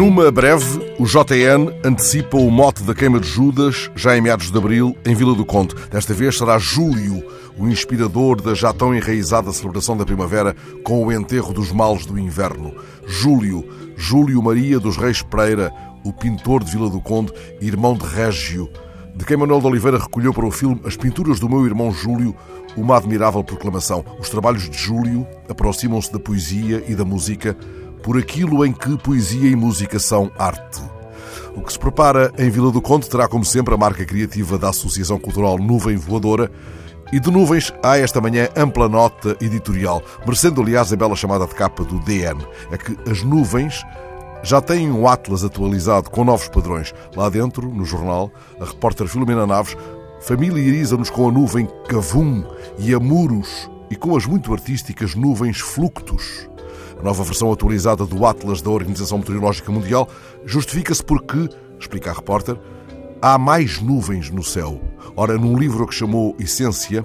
Numa breve, o JN antecipa o mote da queima de Judas, já em meados de abril, em Vila do Conde. Desta vez será Júlio, o inspirador da já tão enraizada celebração da primavera com o enterro dos males do inverno. Júlio, Júlio Maria dos Reis Pereira, o pintor de Vila do Conde, irmão de Régio, de quem Manuel de Oliveira recolheu para o filme As Pinturas do Meu Irmão Júlio, uma admirável proclamação. Os trabalhos de Júlio aproximam-se da poesia e da música por aquilo em que poesia e música são arte. O que se prepara em Vila do Conde terá, como sempre, a marca criativa da Associação Cultural Nuvem Voadora. E de nuvens há esta manhã ampla nota editorial, merecendo, aliás, a bela chamada de capa do DN. É que as nuvens já têm um Atlas atualizado com novos padrões. Lá dentro, no jornal, a repórter Filomena Naves familiariza-nos com a nuvem Cavum e a Muros e com as muito artísticas nuvens Fluctus. A nova versão atualizada do Atlas da Organização Meteorológica Mundial justifica-se porque, explica a repórter, há mais nuvens no céu. Ora, num livro que chamou Essência,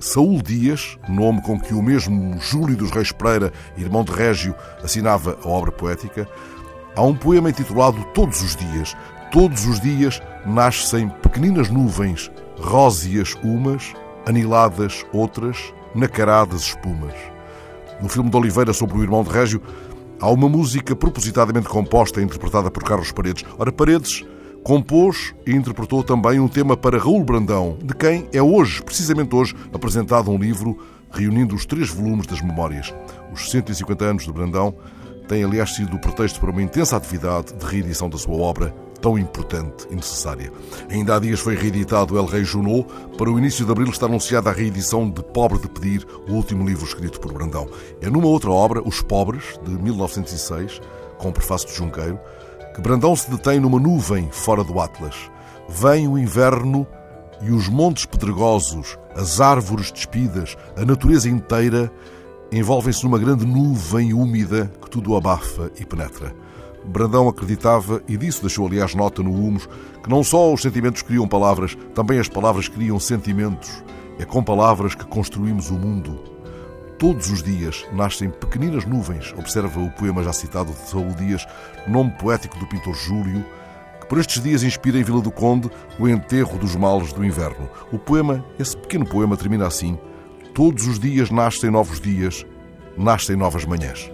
Saúl Dias, nome com que o mesmo Júlio dos Reis Pereira, irmão de Régio, assinava a obra poética, há um poema intitulado Todos os Dias. Todos os dias nascem pequeninas nuvens, róseas umas, aniladas outras, nacaradas espumas. No filme de Oliveira sobre o irmão de Régio, há uma música propositadamente composta e interpretada por Carlos Paredes. Ora, Paredes compôs e interpretou também um tema para Raul Brandão, de quem é hoje, precisamente hoje, apresentado um livro reunindo os três volumes das memórias. Os 150 anos de Brandão têm, aliás, sido o pretexto para uma intensa atividade de reedição da sua obra tão importante e necessária. Ainda há dias foi reeditado El Rei Junot. Para o início de abril está anunciada a reedição de Pobre de Pedir, o último livro escrito por Brandão. É numa outra obra, Os Pobres, de 1906, com o prefácio de Junqueiro, que Brandão se detém numa nuvem fora do Atlas. Vem o inverno e os montes pedregosos, as árvores despidas, a natureza inteira envolvem-se numa grande nuvem úmida que tudo abafa e penetra. Brandão acreditava, e disso deixou aliás nota no Humus, que não só os sentimentos criam palavras, também as palavras criam sentimentos. É com palavras que construímos o mundo. Todos os dias nascem pequeninas nuvens, observa o poema já citado de Saúl Dias, nome poético do pintor Júlio, que por estes dias inspira em Vila do Conde o enterro dos males do inverno. O poema, esse pequeno poema, termina assim: Todos os dias nascem novos dias, nascem novas manhãs.